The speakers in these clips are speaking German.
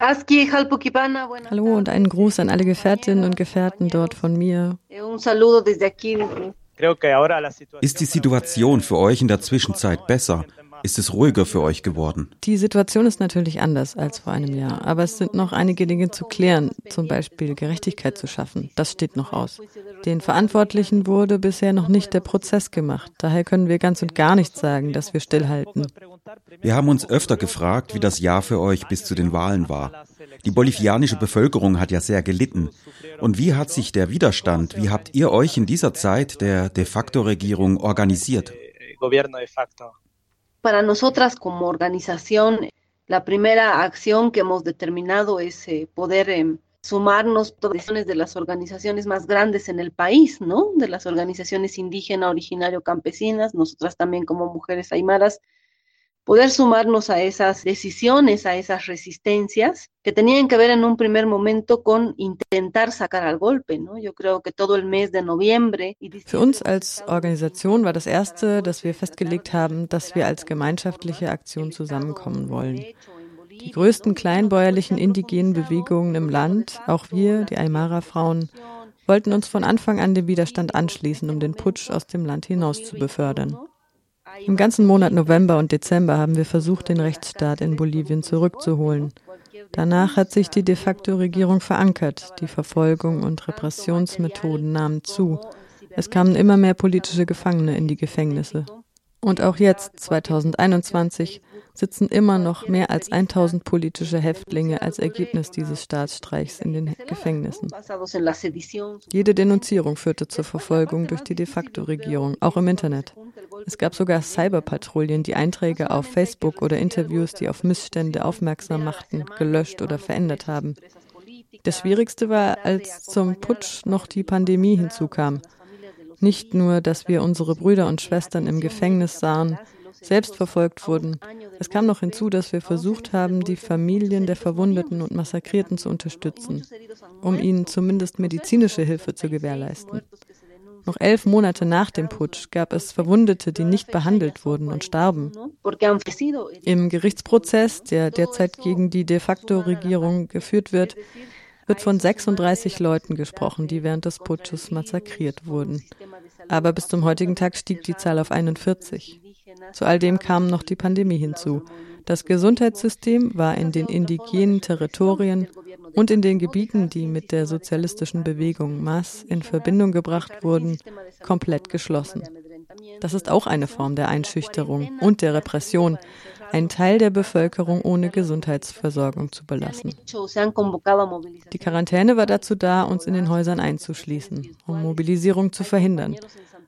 Hallo und einen Gruß an alle Gefährtinnen und Gefährten dort von mir. Ist die Situation für euch in der Zwischenzeit besser? Ist es ruhiger für euch geworden? Die Situation ist natürlich anders als vor einem Jahr, aber es sind noch einige Dinge zu klären, zum Beispiel Gerechtigkeit zu schaffen. Das steht noch aus. Den Verantwortlichen wurde bisher noch nicht der Prozess gemacht. Daher können wir ganz und gar nicht sagen, dass wir stillhalten. Wir haben uns öfter gefragt, wie das Jahr für euch bis zu den Wahlen war. Die bolivianische Bevölkerung hat ja sehr gelitten. Und wie hat sich der Widerstand, wie habt ihr euch in dieser Zeit der de facto Regierung organisiert? Para nosotras como organización, la primera acción que hemos determinado es eh, poder eh, sumarnos todas de las organizaciones más grandes en el país, ¿no? De las organizaciones indígena, originario, campesinas, nosotras también como mujeres aymaras, poder sumarnos a esas decisiones, a esas resistencias que tenían que ver en un primer momento con intentar sacar al golpe. ¿no? Yo creo que todo el mes de noviembre. Für uns als Organisation war das erste, dass wir festgelegt haben, dass wir als gemeinschaftliche Aktion zusammenkommen wollen. Die größten kleinbäuerlichen indigenen Bewegungen im Land, auch wir, die Aymara-Frauen, wollten uns von Anfang an dem Widerstand anschließen, um den Putsch aus dem Land hinaus zu befördern. Im ganzen Monat November und Dezember haben wir versucht, den Rechtsstaat in Bolivien zurückzuholen. Danach hat sich die de facto Regierung verankert. Die Verfolgung und Repressionsmethoden nahmen zu. Es kamen immer mehr politische Gefangene in die Gefängnisse. Und auch jetzt, 2021, sitzen immer noch mehr als 1000 politische Häftlinge als Ergebnis dieses Staatsstreichs in den Gefängnissen. Jede Denunzierung führte zur Verfolgung durch die de facto Regierung, auch im Internet. Es gab sogar Cyberpatrouillen, die Einträge auf Facebook oder Interviews, die auf Missstände aufmerksam machten, gelöscht oder verändert haben. Das Schwierigste war, als zum Putsch noch die Pandemie hinzukam. Nicht nur, dass wir unsere Brüder und Schwestern im Gefängnis sahen, selbst verfolgt wurden. Es kam noch hinzu, dass wir versucht haben, die Familien der Verwundeten und Massakrierten zu unterstützen, um ihnen zumindest medizinische Hilfe zu gewährleisten. Noch elf Monate nach dem Putsch gab es Verwundete, die nicht behandelt wurden und starben. Im Gerichtsprozess, der derzeit gegen die de facto Regierung geführt wird, wird von 36 Leuten gesprochen, die während des Putsches massakriert wurden. Aber bis zum heutigen Tag stieg die Zahl auf 41. Zu all dem kam noch die Pandemie hinzu. Das Gesundheitssystem war in den indigenen Territorien und in den Gebieten, die mit der sozialistischen Bewegung MAS in Verbindung gebracht wurden, komplett geschlossen. Das ist auch eine Form der Einschüchterung und der Repression, einen Teil der Bevölkerung ohne Gesundheitsversorgung zu belassen. Die Quarantäne war dazu da, uns in den Häusern einzuschließen, um Mobilisierung zu verhindern.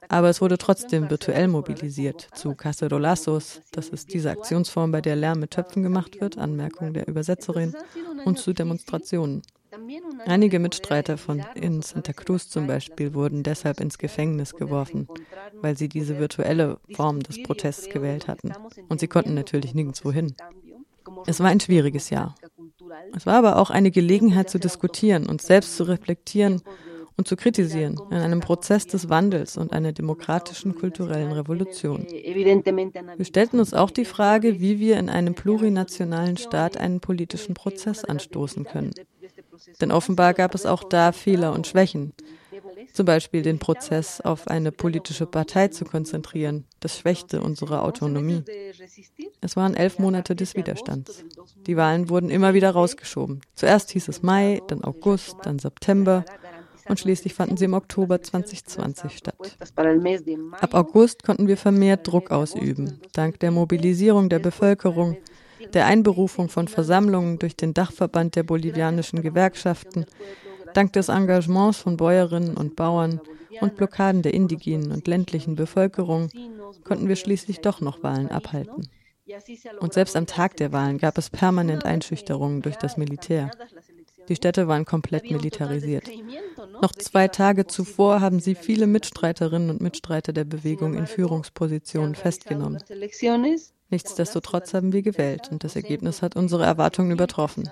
Aber es wurde trotzdem virtuell mobilisiert zu Cacerolazos, das ist diese Aktionsform, bei der Lärm mit Töpfen gemacht wird, Anmerkung der Übersetzerin, und zu Demonstrationen. Einige Mitstreiter von in Santa Cruz zum Beispiel wurden deshalb ins Gefängnis geworfen, weil sie diese virtuelle Form des Protests gewählt hatten. Und sie konnten natürlich nirgendwo hin. Es war ein schwieriges Jahr. Es war aber auch eine Gelegenheit zu diskutieren und selbst zu reflektieren und zu kritisieren in einem Prozess des Wandels und einer demokratischen kulturellen Revolution. Wir stellten uns auch die Frage, wie wir in einem plurinationalen Staat einen politischen Prozess anstoßen können. Denn offenbar gab es auch da Fehler und Schwächen. Zum Beispiel den Prozess auf eine politische Partei zu konzentrieren. Das schwächte unsere Autonomie. Es waren elf Monate des Widerstands. Die Wahlen wurden immer wieder rausgeschoben. Zuerst hieß es Mai, dann August, dann September und schließlich fanden sie im Oktober 2020 statt. Ab August konnten wir vermehrt Druck ausüben, dank der Mobilisierung der Bevölkerung, der Einberufung von Versammlungen durch den Dachverband der bolivianischen Gewerkschaften, dank des Engagements von Bäuerinnen und Bauern und Blockaden der indigenen und ländlichen Bevölkerung konnten wir schließlich doch noch Wahlen abhalten. Und selbst am Tag der Wahlen gab es permanent Einschüchterungen durch das Militär. Die Städte waren komplett militarisiert. Noch zwei Tage zuvor haben sie viele Mitstreiterinnen und Mitstreiter der Bewegung in Führungspositionen festgenommen. Nichtsdestotrotz haben wir gewählt und das Ergebnis hat unsere Erwartungen übertroffen.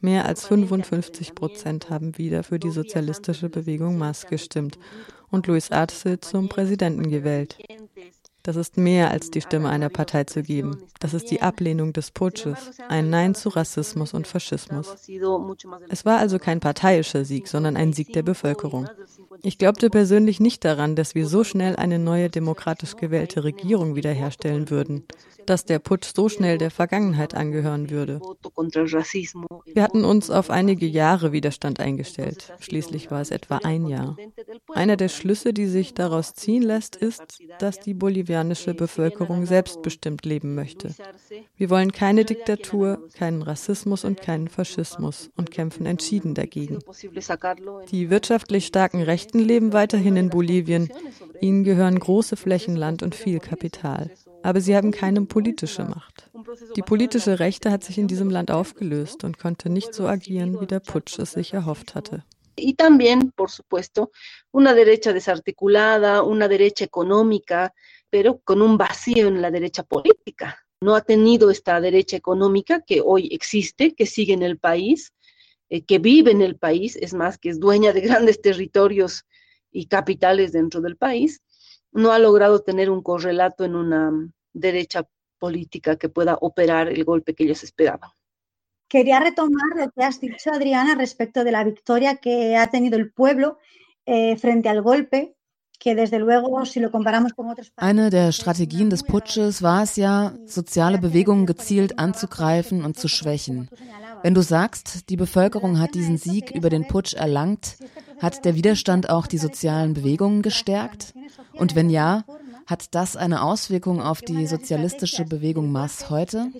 Mehr als 55 Prozent haben wieder für die sozialistische Bewegung MAS gestimmt und Luis Arce zum Präsidenten gewählt. Das ist mehr als die Stimme einer Partei zu geben. Das ist die Ablehnung des Putsches, ein Nein zu Rassismus und Faschismus. Es war also kein parteiischer Sieg, sondern ein Sieg der Bevölkerung. Ich glaubte persönlich nicht daran, dass wir so schnell eine neue demokratisch gewählte Regierung wiederherstellen würden dass der Putsch so schnell der Vergangenheit angehören würde. Wir hatten uns auf einige Jahre Widerstand eingestellt. Schließlich war es etwa ein Jahr. Einer der Schlüsse, die sich daraus ziehen lässt, ist, dass die bolivianische Bevölkerung selbstbestimmt leben möchte. Wir wollen keine Diktatur, keinen Rassismus und keinen Faschismus und kämpfen entschieden dagegen. Die wirtschaftlich starken Rechten leben weiterhin in Bolivien. Ihnen gehören große Flächen Land und viel Kapital aber sie haben keine politische Macht. Die politische Rechte hat sich in diesem Land aufgelöst und konnte nicht so agieren, wie der Putsch es sich erhofft hatte. Y también, por supuesto, una derecha desarticulada, una derecha económica, pero con un vacío en la derecha política. No ha tenido esta derecha económica que hoy existe, que sigue en el país, eh, que vive en el país, es más, que es dueña de grandes territorios y capitales dentro del país, no ha logrado tener un correlato en una derecha política que pueda operar el golpe que ellos esperaban. Quería retomar lo que has dicho, Adriana, respecto de la victoria que ha tenido el pueblo eh, frente al golpe, Eine der Strategien des Putsches war es ja, soziale Bewegungen gezielt anzugreifen und zu schwächen. Wenn du sagst, die Bevölkerung hat diesen Sieg über den Putsch erlangt, hat der Widerstand auch die sozialen Bewegungen gestärkt? Und wenn ja, hat das eine Auswirkung auf die sozialistische Bewegung MAS heute?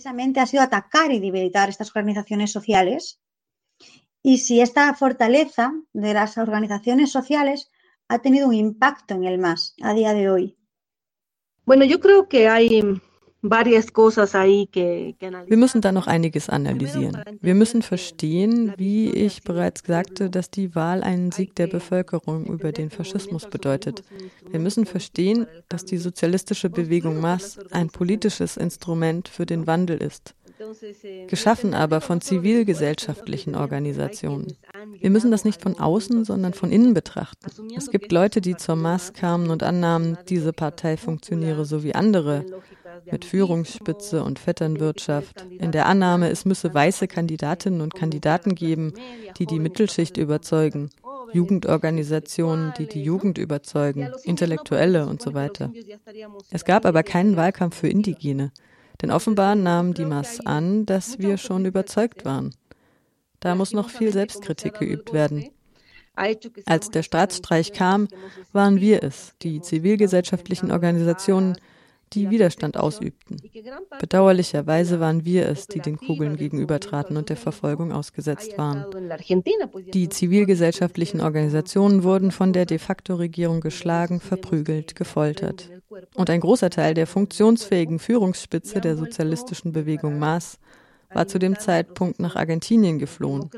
Y si esta fortaleza de las organizaciones sociales ha tenido un impacto en el MAS a día de hoy. Bueno, yo creo que hay wir müssen da noch einiges analysieren. Wir müssen verstehen, wie ich bereits sagte, dass die Wahl einen Sieg der Bevölkerung über den Faschismus bedeutet. Wir müssen verstehen, dass die sozialistische Bewegung MAS ein politisches Instrument für den Wandel ist geschaffen aber von zivilgesellschaftlichen Organisationen. Wir müssen das nicht von außen, sondern von innen betrachten. Es gibt Leute, die zur Maß kamen und annahmen, diese Partei funktioniere so wie andere, mit Führungsspitze und Vetternwirtschaft, in der Annahme, es müsse weiße Kandidatinnen und Kandidaten geben, die die Mittelschicht überzeugen, Jugendorganisationen, die die Jugend überzeugen, Intellektuelle und so weiter. Es gab aber keinen Wahlkampf für Indigene. Denn offenbar nahm Dimas an, dass wir schon überzeugt waren. Da muss noch viel Selbstkritik geübt werden. Als der Staatsstreich kam, waren wir es, die zivilgesellschaftlichen Organisationen, die Widerstand ausübten. Bedauerlicherweise waren wir es, die den Kugeln gegenübertraten und der Verfolgung ausgesetzt waren. Die zivilgesellschaftlichen Organisationen wurden von der de facto Regierung geschlagen, verprügelt, gefoltert. Und ein großer Teil der funktionsfähigen Führungsspitze der sozialistischen Bewegung Maas war zu dem Zeitpunkt nach Argentinien geflohen.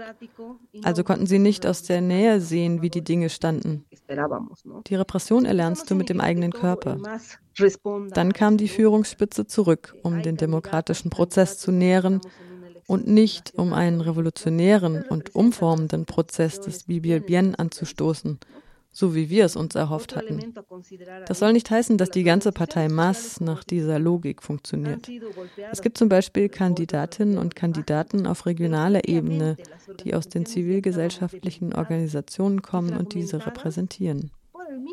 Also konnten sie nicht aus der Nähe sehen, wie die Dinge standen. Die Repression erlernst du mit dem eigenen Körper. Dann kam die Führungsspitze zurück, um den demokratischen Prozess zu nähren und nicht um einen revolutionären und umformenden Prozess des Bibi Bien anzustoßen, so wie wir es uns erhofft hatten. Das soll nicht heißen, dass die ganze Partei Mass nach dieser Logik funktioniert. Es gibt zum Beispiel Kandidatinnen und Kandidaten auf regionaler Ebene, die aus den zivilgesellschaftlichen Organisationen kommen und diese repräsentieren.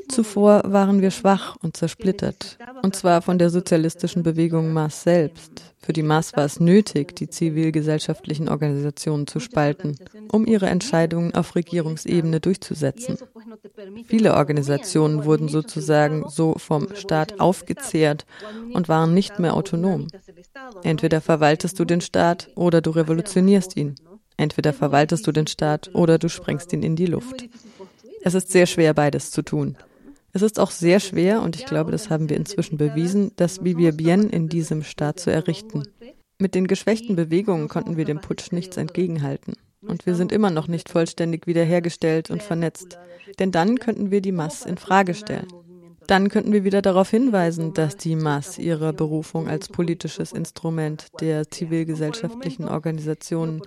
Zuvor waren wir schwach und zersplittert, und zwar von der sozialistischen Bewegung Maas selbst. Für die Maas war es nötig, die zivilgesellschaftlichen Organisationen zu spalten, um ihre Entscheidungen auf Regierungsebene durchzusetzen. Viele Organisationen wurden sozusagen so vom Staat aufgezehrt und waren nicht mehr autonom. Entweder verwaltest du den Staat oder du revolutionierst ihn. Entweder verwaltest du den Staat oder du sprengst ihn in die Luft. Es ist sehr schwer, beides zu tun. Es ist auch sehr schwer, und ich glaube, das haben wir inzwischen bewiesen, das Bibi Bien in diesem Staat zu errichten. Mit den geschwächten Bewegungen konnten wir dem Putsch nichts entgegenhalten. Und wir sind immer noch nicht vollständig wiederhergestellt und vernetzt. Denn dann könnten wir die Mass in Frage stellen. Dann könnten wir wieder darauf hinweisen, dass die Mass ihrer Berufung als politisches Instrument der zivilgesellschaftlichen Organisationen,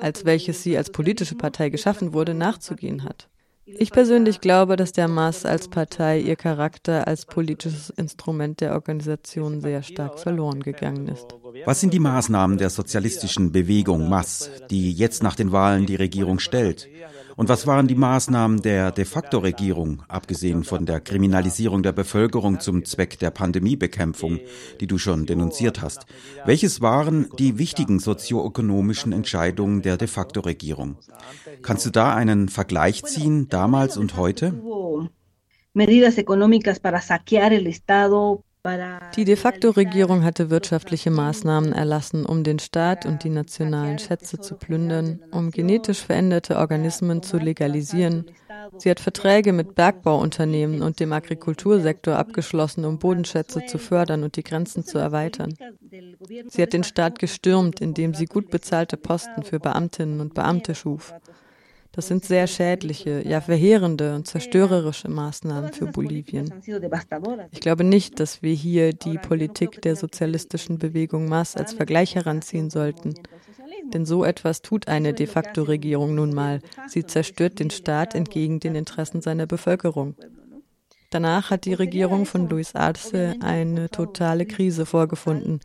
als welches sie als politische Partei geschaffen wurde, nachzugehen hat. Ich persönlich glaube, dass der MAS als Partei ihr Charakter als politisches Instrument der Organisation sehr stark verloren gegangen ist. Was sind die Maßnahmen der sozialistischen Bewegung MAS, die jetzt nach den Wahlen die Regierung stellt? Und was waren die Maßnahmen der de facto Regierung, abgesehen von der Kriminalisierung der Bevölkerung zum Zweck der Pandemiebekämpfung, die du schon denunziert hast? Welches waren die wichtigen sozioökonomischen Entscheidungen der de facto Regierung? Kannst du da einen Vergleich ziehen, damals und heute? Medidas económicas para saquear el Estado, die de facto Regierung hatte wirtschaftliche Maßnahmen erlassen, um den Staat und die nationalen Schätze zu plündern, um genetisch veränderte Organismen zu legalisieren. Sie hat Verträge mit Bergbauunternehmen und dem Agrikultursektor abgeschlossen, um Bodenschätze zu fördern und die Grenzen zu erweitern. Sie hat den Staat gestürmt, indem sie gut bezahlte Posten für Beamtinnen und Beamte schuf. Das sind sehr schädliche, ja verheerende und zerstörerische Maßnahmen für Bolivien. Ich glaube nicht, dass wir hier die Politik der sozialistischen Bewegung MAS als Vergleich heranziehen sollten. Denn so etwas tut eine de facto Regierung nun mal. Sie zerstört den Staat entgegen den Interessen seiner Bevölkerung. Danach hat die Regierung von Luis Arce eine totale Krise vorgefunden.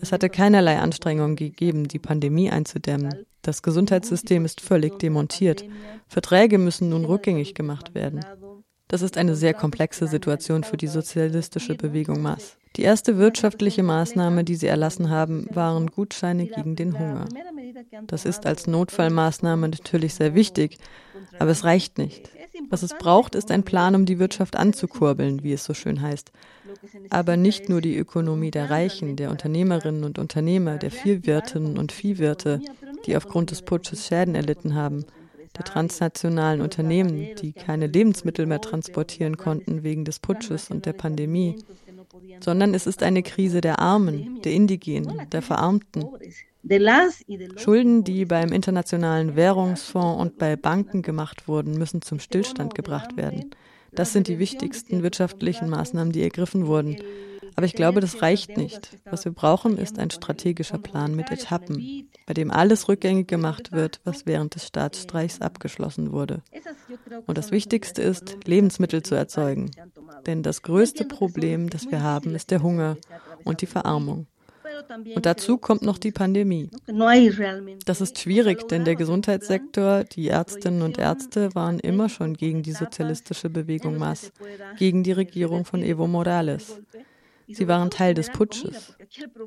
Es hatte keinerlei Anstrengungen gegeben, die Pandemie einzudämmen. Das Gesundheitssystem ist völlig demontiert. Verträge müssen nun rückgängig gemacht werden. Das ist eine sehr komplexe Situation für die sozialistische Bewegung MAS. Die erste wirtschaftliche Maßnahme, die sie erlassen haben, waren Gutscheine gegen den Hunger. Das ist als Notfallmaßnahme natürlich sehr wichtig, aber es reicht nicht. Was es braucht, ist ein Plan, um die Wirtschaft anzukurbeln, wie es so schön heißt. Aber nicht nur die Ökonomie der Reichen, der Unternehmerinnen und Unternehmer, der Viehwirtinnen und Viehwirte, die aufgrund des Putsches Schäden erlitten haben, der transnationalen Unternehmen, die keine Lebensmittel mehr transportieren konnten wegen des Putsches und der Pandemie, sondern es ist eine Krise der Armen, der Indigenen, der Verarmten. Schulden, die beim Internationalen Währungsfonds und bei Banken gemacht wurden, müssen zum Stillstand gebracht werden. Das sind die wichtigsten wirtschaftlichen Maßnahmen, die ergriffen wurden. Aber ich glaube, das reicht nicht. Was wir brauchen, ist ein strategischer Plan mit Etappen, bei dem alles rückgängig gemacht wird, was während des Staatsstreichs abgeschlossen wurde. Und das Wichtigste ist, Lebensmittel zu erzeugen. Denn das größte Problem, das wir haben, ist der Hunger und die Verarmung. Und dazu kommt noch die Pandemie. Das ist schwierig, denn der Gesundheitssektor, die Ärztinnen und Ärzte waren immer schon gegen die sozialistische Bewegung MAS, gegen die Regierung von Evo Morales. Sie waren Teil des Putsches.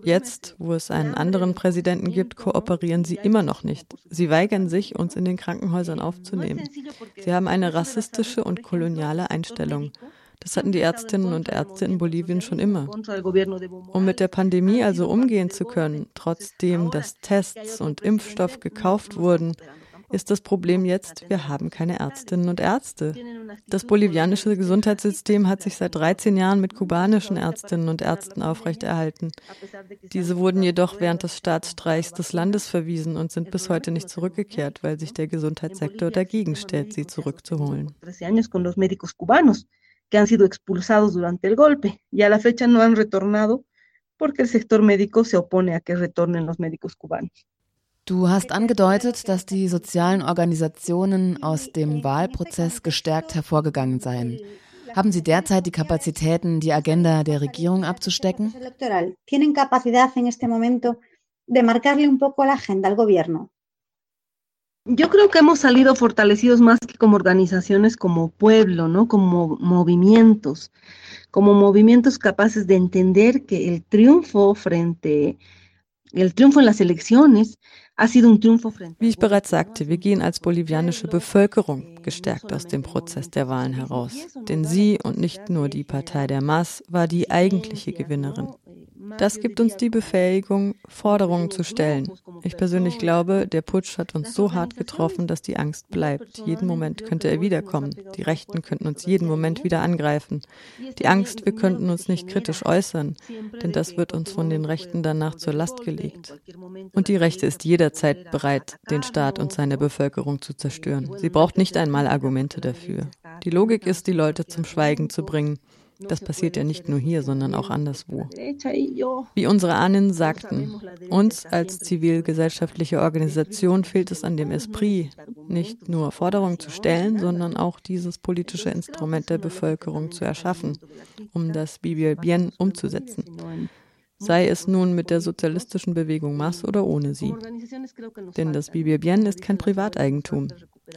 Jetzt, wo es einen anderen Präsidenten gibt, kooperieren sie immer noch nicht. Sie weigern sich, uns in den Krankenhäusern aufzunehmen. Sie haben eine rassistische und koloniale Einstellung. Das hatten die Ärztinnen und Ärzte in Bolivien schon immer. Um mit der Pandemie also umgehen zu können, trotzdem dass Tests und Impfstoff gekauft wurden, ist das Problem jetzt, wir haben keine Ärztinnen und Ärzte. Das bolivianische Gesundheitssystem hat sich seit 13 Jahren mit kubanischen Ärztinnen und Ärzten aufrechterhalten. Diese wurden jedoch während des Staatsstreichs des Landes verwiesen und sind bis heute nicht zurückgekehrt, weil sich der Gesundheitssektor dagegen stellt, sie zurückzuholen. Que han sido expulsados durante el golpe y a la fecha no han retornado porque el sector médico se opone a que retornen los médicos cubanos. Du hast angedeutet, dass die sozialen Organisationen aus dem Wahlprozess gestärkt hervorgegangen seien. Haben Sie derzeit die Kapazitäten, die Agenda der Regierung abzustecken? Tienen capacidad en este momento de marcarle un poco la agenda al gobierno. Yo creo que hemos salido fortalecidos más que como organizaciones, como pueblo, ¿no? Como movimientos, como movimientos capaces de entender que el triunfo frente El triunfo en las elecciones ha sido un triunfo frente Wie ich bereits sagte, wir gehen als bolivianische Bevölkerung gestärkt aus dem Prozess der Wahlen heraus. Denn sie und nicht nur die Partei der MAS war die eigentliche Gewinnerin. Das gibt uns die Befähigung, Forderungen zu stellen. Ich persönlich glaube, der Putsch hat uns so hart getroffen, dass die Angst bleibt. Jeden Moment könnte er wiederkommen. Die Rechten könnten uns jeden Moment wieder angreifen. Die Angst, wir könnten uns nicht kritisch äußern, denn das wird uns von den Rechten danach zur Last gelegt. Und die Rechte ist jederzeit bereit, den Staat und seine Bevölkerung zu zerstören. Sie braucht nicht einmal Argumente dafür. Die Logik ist, die Leute zum Schweigen zu bringen Das passiert ja nicht nur hier, sondern auch anderswo. Wie unsere Ahnen sagten, uns als zivilgesellschaftliche Organisation fehlt es an dem Esprit, nicht nur Forderungen zu stellen, sondern auch dieses politische Instrument der Bevölkerung zu erschaffen, um das Bibi Bien umzusetzen sei es nun mit der sozialistischen Bewegung Mas oder ohne sie. Denn das Bibi Bien ist kein Privateigentum.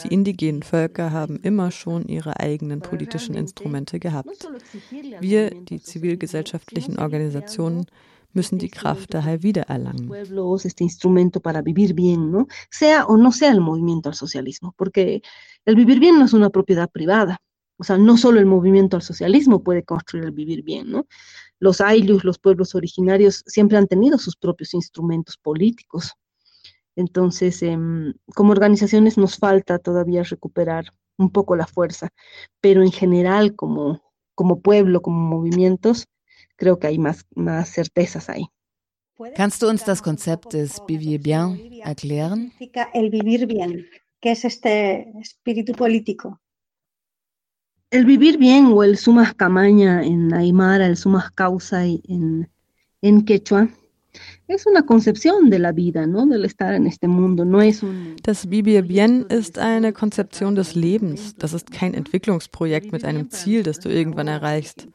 Die indigenen Völker haben immer schon ihre eigenen politischen Instrumente gehabt. Wir, die zivilgesellschaftlichen Organisationen, müssen die Kraft daher wiedererlangen. Sea o no sea el movimiento al socialismo, porque el vivir bien no es una propiedad privada. O sea, no solo el movimiento al socialismo puede construir el vivir bien, ¿no? Los ayllus, los pueblos originarios, siempre han tenido sus propios instrumentos políticos. Entonces, eh, como organizaciones nos falta todavía recuperar un poco la fuerza, pero en general, como, como pueblo, como movimientos, creo que hay más, más certezas ahí. Kannst du uns das Konzept des Vivir Bien erklären? El vivir bien, que es este espíritu político. El vivir bien o el sumas camaña en Aymara, el sumas causa en, en Quechua, es das Vivir Bien ist eine Konzeption des Lebens. Das ist kein Entwicklungsprojekt mit einem Ziel, das du irgendwann erreichst.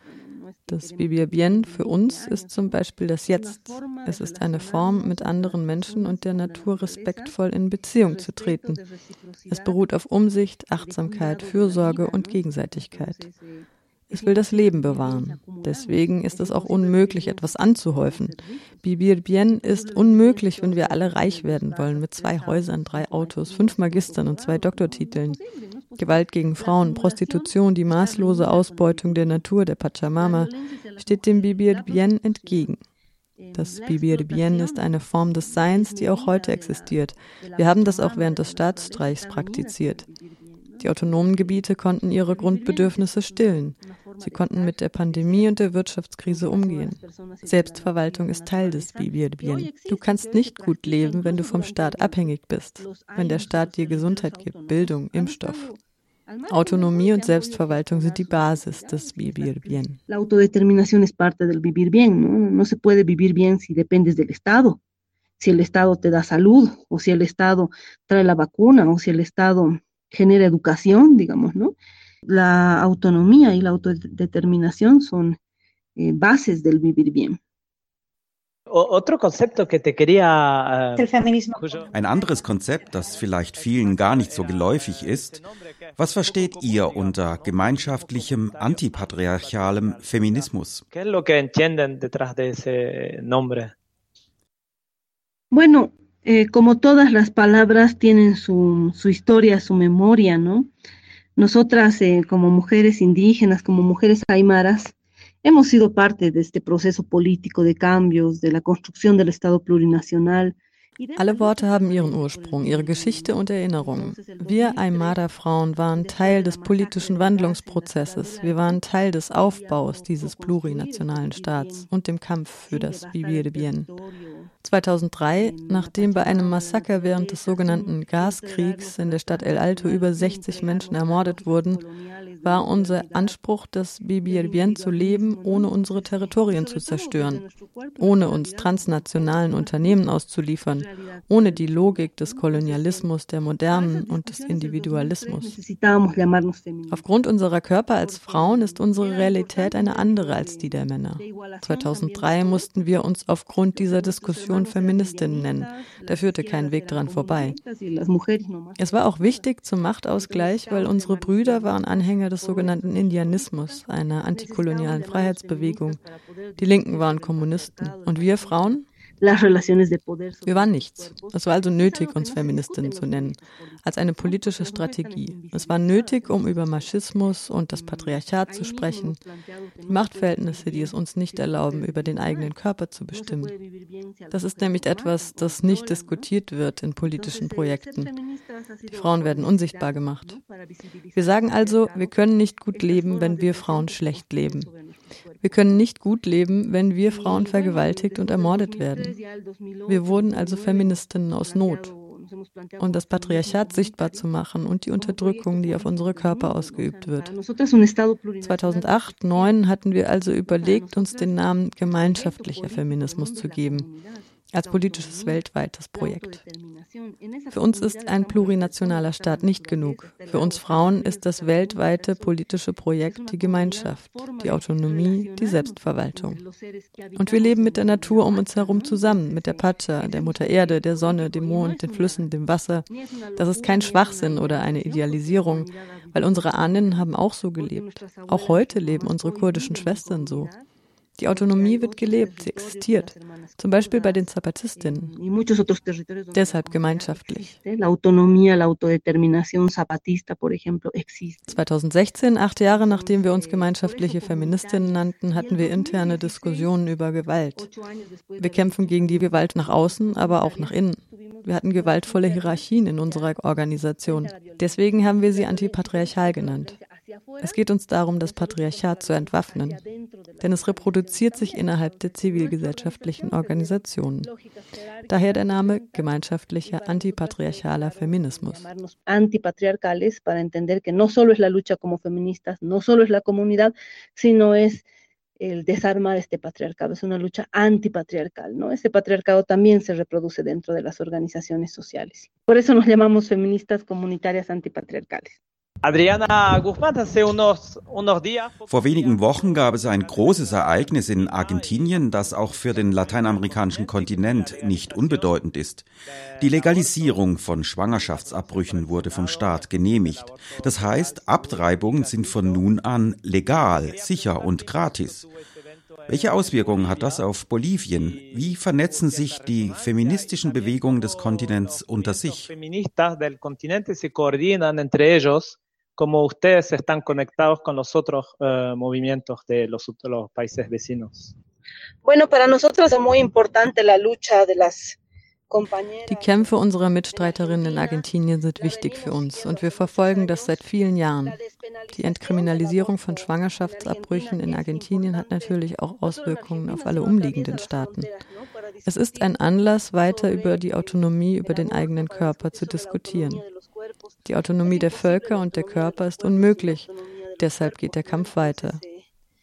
Das Vivir Bien für uns ist zum Beispiel das Jetzt. Es ist eine Form, mit anderen Menschen und der Natur respektvoll in Beziehung zu treten. Es beruht auf Umsicht, Achtsamkeit, Fürsorge und Gegenseitigkeit. Es will das Leben bewahren. Deswegen ist es auch unmöglich, etwas anzuhäufen. Vivir Bien ist unmöglich, wenn wir alle reich werden wollen, mit zwei Häusern, drei Autos, fünf Magistern und zwei Doktortiteln. Gewalt gegen Frauen, Prostitution, die maßlose Ausbeutung der Natur, der Pachamama, steht dem Bibir Bien entgegen. Das Bibir Bien ist eine Form des Seins, die auch heute existiert. Wir haben das auch während des Staatsstreichs praktiziert. Die autonomen Gebiete konnten ihre Grundbedürfnisse stillen. Sie konnten mit der Pandemie und der Wirtschaftskrise umgehen. Selbstverwaltung ist Teil des Bibir Bien. Du kannst nicht gut leben, wenn du vom Staat abhängig bist, wenn der Staat dir Gesundheit gibt, Bildung, Impfstoff. Autonomie und Selbstverwaltung sind die Basis des Vivir Bien. La autodeterminación es parte del vivir bien, ¿no? No se puede vivir bien si dependes del Estado. Si el Estado te da salud, o si el Estado trae la vacuna, o si el Estado genera educación, digamos, ¿no? La autonomía y la autodeterminación son eh, bases del vivir bien. Otro concepto que te quería, El feminismo. Ein anderes Konzept, das vielleicht vielen gar nicht so geläufig ist. Was versteht ihr unter gemeinschaftlichem, antipatriarchalem Feminismus? ¿Qué es lo que entienden detrás de ese nombre? Bueno, eh, como todas las palabras tienen su, su historia, su memoria, ¿no? Nosotras eh, como mujeres indígenas, como mujeres aymaras, hemos sido parte de este proceso político de cambios, de la construcción del Estado plurinacional. Alle Worte haben ihren Ursprung, ihre Geschichte und Erinnerungen. Wir Aymara-Frauen waren Teil des politischen Wandlungsprozesses. Wir waren Teil des Aufbaus dieses plurinationalen Staats und dem Kampf für das Vivir de Bien. 2003, nachdem bei einem Massaker während des sogenannten Gaskriegs in der Stadt El Alto über 60 Menschen ermordet wurden, war unser Anspruch, das Vivir Bien zu leben, ohne unsere Territorien zu zerstören, ohne uns transnationalen Unternehmen auszuliefern, ohne die Logik des Kolonialismus, der Modernen und des Individualismus. Aufgrund unserer Körper als Frauen ist unsere Realität eine andere als die der Männer. 2003 mussten wir uns aufgrund dieser Diskussion Feministinnen nennen. Da führte kein Weg dran vorbei. Es war auch wichtig zum Machtausgleich, weil unsere Brüder waren Anhänger des sogenannten Indianismus, einer antikolonialen Freiheitsbewegung. Die Linken waren Kommunisten. Und wir Frauen? Wir waren nichts. Es war also nötig, uns Feministinnen zu nennen, als eine politische Strategie. Es war nötig, um über Maschismus und das Patriarchat zu sprechen, die Machtverhältnisse, die es uns nicht erlauben, über den eigenen Körper zu bestimmen. Das ist nämlich etwas, das nicht diskutiert wird in politischen Projekten. Die Frauen werden unsichtbar gemacht. Wir sagen also, wir können nicht gut leben, wenn wir Frauen schlecht leben. Wir können nicht gut leben, wenn wir Frauen vergewaltigt und ermordet werden. Wir wurden also Feministinnen aus Not. und das Patriarchat sichtbar zu machen und die Unterdrückung, die auf unsere Körper ausgeübt wird. 2008-2009 hatten wir also überlegt, uns den Namen gemeinschaftlicher Feminismus zu geben als politisches weltweites Projekt. Für uns ist ein plurinationaler Staat nicht genug. Für uns Frauen ist das weltweite politische Projekt die Gemeinschaft, die Autonomie, die Selbstverwaltung. Und wir leben mit der Natur um uns herum zusammen, mit der Pacha, der Mutter Erde, der Sonne, dem Mond, den Flüssen, dem Wasser. Das ist kein Schwachsinn oder eine Idealisierung, weil unsere Ahnen haben auch so gelebt. Auch heute leben unsere kurdischen Schwestern so. Die Autonomie wird gelebt, sie existiert. Zum Beispiel bei den Zapatistinnen. Deshalb gemeinschaftlich. 2016, acht Jahre nachdem wir uns gemeinschaftliche Feministinnen nannten, hatten wir interne Diskussionen über Gewalt. Wir kämpfen gegen die Gewalt nach außen, aber auch nach innen. Wir hatten gewaltvolle Hierarchien in unserer Organisation. Deswegen haben wir sie antipatriarchal genannt. Es geht uns darum, das Patriarchat zu entwaffnen, denn es reproduziert sich innerhalb der zivilgesellschaftlichen Organisationen. Daher der Name gemeinschaftlicher antipatriarchaler Feminismus. Antipatriarcales para entender que no solo es la lucha como feministas, no solo es la comunidad, sino es el desarmar este patriarcado, es una lucha antipatriarcal, ¿no? Este patriarcado también se reproduce dentro de las organizaciones sociales. Por eso nos llamamos feministas comunitarias antipatriarcales. Adriana Guzmán, hace unos, unos días. Vor wenigen Wochen gab es ein großes Ereignis in Argentinien, das auch für den lateinamerikanischen Kontinent nicht unbedeutend ist. Die Legalisierung von Schwangerschaftsabbrüchen wurde vom Staat genehmigt. Das heißt, Abtreibungen sind von nun an legal, sicher und gratis. Welche Auswirkungen hat das auf Bolivien? Wie vernetzen sich die feministischen Bewegungen des Kontinents unter sich? Como ustedes están conectados con los otros uh, movimientos de los, los países vecinos. Bueno, para nosotros es muy importante la lucha de las Die Kämpfe unserer Mitstreiterinnen in Argentinien sind wichtig für uns und wir verfolgen das seit vielen Jahren. Die Entkriminalisierung von Schwangerschaftsabbrüchen in Argentinien hat natürlich auch Auswirkungen auf alle umliegenden Staaten. Es ist ein Anlass, weiter über die Autonomie über den eigenen Körper zu diskutieren. Die Autonomie der Völker und der Körper ist unmöglich. Deshalb geht der Kampf weiter.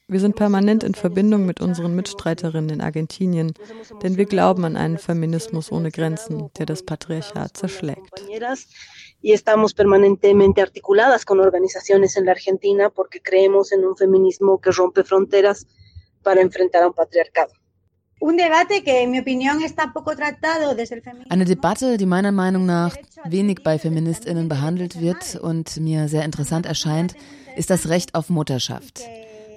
Wir sind permanent in Verbindung mit unseren Mitstreiterinnen in Argentinien, denn wir glauben an einen Feminismus ohne Grenzen, der das Patriarchat zerschlägt. Y estamos permanentemente articuladas con organizaciones en la Argentina porque creemos en un feminismo que rompe fronteras para enfrentar a un patriarcado. Eine Debatte, die meiner Meinung nach wenig bei Feministinnen behandelt wird und mir sehr interessant erscheint, ist das Recht auf Mutterschaft.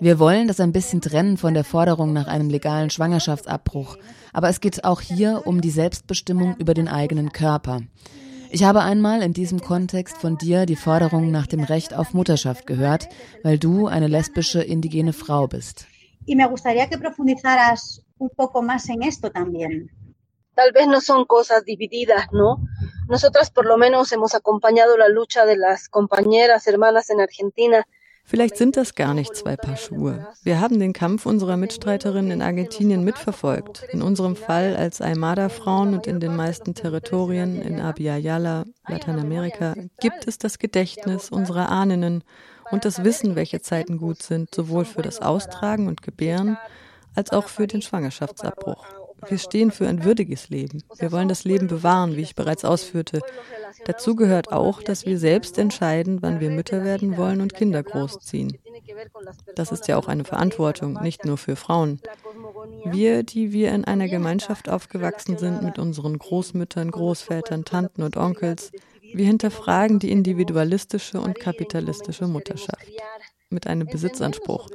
Wir wollen das ein bisschen trennen von der Forderung nach einem legalen Schwangerschaftsabbruch, aber es geht auch hier um die Selbstbestimmung über den eigenen Körper. Ich habe einmal in diesem Kontext von dir die Forderung nach dem Recht auf Mutterschaft gehört, weil du eine lesbische indigene Frau bist. Y me gustaría que profundizaras un poco más en esto también. Tal vez no son cosas divididas, ¿no? Nosotras por lo menos hemos acompañado la lucha de las compañeras, hermanas en Argentina. Vielleicht sind das gar nicht zwei Paar Schuhe. Wir haben den Kampf unserer Mitstreiterinnen in Argentinien mitverfolgt. In unserem Fall als Aymada-Frauen und in den meisten Territorien in Abya Lateinamerika, gibt es das Gedächtnis unserer Ahnen und das Wissen, welche Zeiten gut sind, sowohl für das Austragen und Gebären als auch für den Schwangerschaftsabbruch. Wir stehen für ein würdiges Leben. Wir wollen das Leben bewahren, wie ich bereits ausführte. Dazu gehört auch, dass wir selbst entscheiden, wann wir Mütter werden wollen und Kinder großziehen. Das ist ja auch eine Verantwortung, nicht nur für Frauen. Wir, die wir in einer Gemeinschaft aufgewachsen sind mit unseren Großmüttern, Großvätern, Tanten und Onkels, wir hinterfragen die individualistische und kapitalistische Mutterschaft mit einem Besitzanspruch.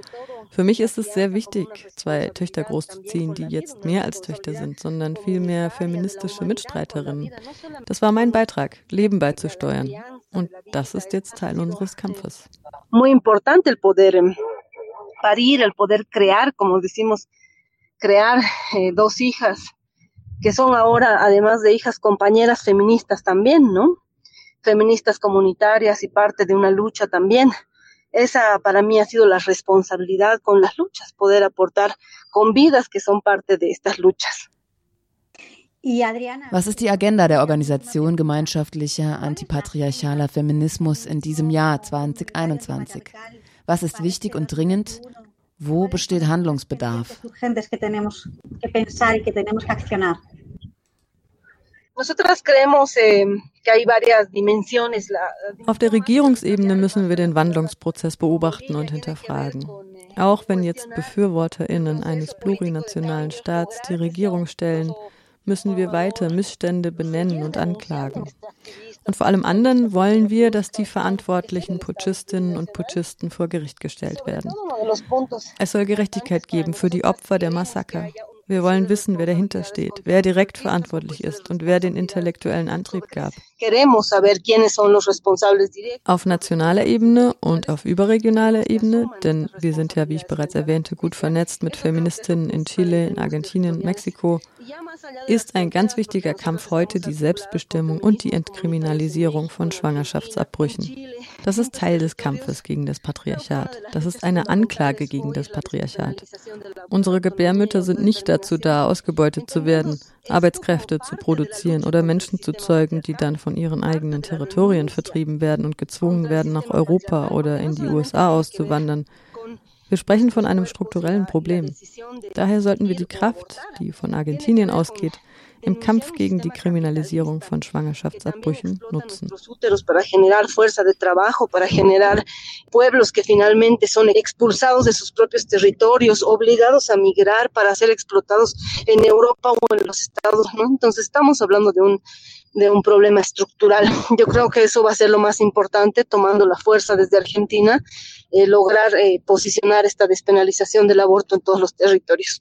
Für mich ist es sehr wichtig, zwei Töchter großzuziehen, die jetzt mehr als Töchter sind, sondern vielmehr feministische Mitstreiterinnen. Das war mein Beitrag, Leben beizusteuern. Und das ist jetzt Teil unseres Kampfes. Muy importante el poder parir, el poder crear, como decimos, crear eh, dos hijas que son ahora, además de hijas compañeras feministas también, ¿no? Feministas comunitarias y parte de una lucha también esa para mí ha sido la responsabilidad con las luchas, poder aportar con vidas que son parte de estas luchas. Was ist die Agenda der Organisation gemeinschaftlicher antipatriarchaler Feminismus in diesem Jahr 2021? Was ist wichtig und dringend? Wo besteht Handlungsbedarf? Auf der Regierungsebene müssen wir den Wandlungsprozess beobachten und hinterfragen. Auch wenn jetzt Befürworterinnen eines plurinationalen Staats die Regierung stellen, müssen wir weiter Missstände benennen und anklagen. Und vor allem anderen wollen wir, dass die verantwortlichen Putschistinnen und Putschisten vor Gericht gestellt werden. Es soll Gerechtigkeit geben für die Opfer der Massaker wir wollen wissen, wer dahinter steht, wer direkt verantwortlich ist und wer den intellektuellen Antrieb gab. Auf nationaler Ebene und auf überregionaler Ebene, denn wir sind ja, wie ich bereits erwähnte, gut vernetzt mit Feministinnen in Chile, in Argentinien, Mexiko, ist ein ganz wichtiger Kampf heute die Selbstbestimmung und die Entkriminalisierung von Schwangerschaftsabbrüchen. Das ist Teil des Kampfes gegen das Patriarchat. Das ist eine Anklage gegen das Patriarchat. Unsere Gebärmütter sind nicht dazu da, ausgebeutet zu werden, Arbeitskräfte zu produzieren oder Menschen zu zeugen, die dann von ihren eigenen Territorien vertrieben werden und gezwungen werden, nach Europa oder in die USA auszuwandern. Wir sprechen von einem strukturellen Problem. Daher sollten wir die Kraft, die von Argentinien ausgeht, im Kampf gegen die Kriminalisierung von Schwangerschaftsabbrüchen nutzen. Europa de un problema estructural. Yo creo que eso va a ser lo más importante, tomando la fuerza desde Argentina, eh, lograr eh, posicionar esta despenalización del aborto en todos los territorios.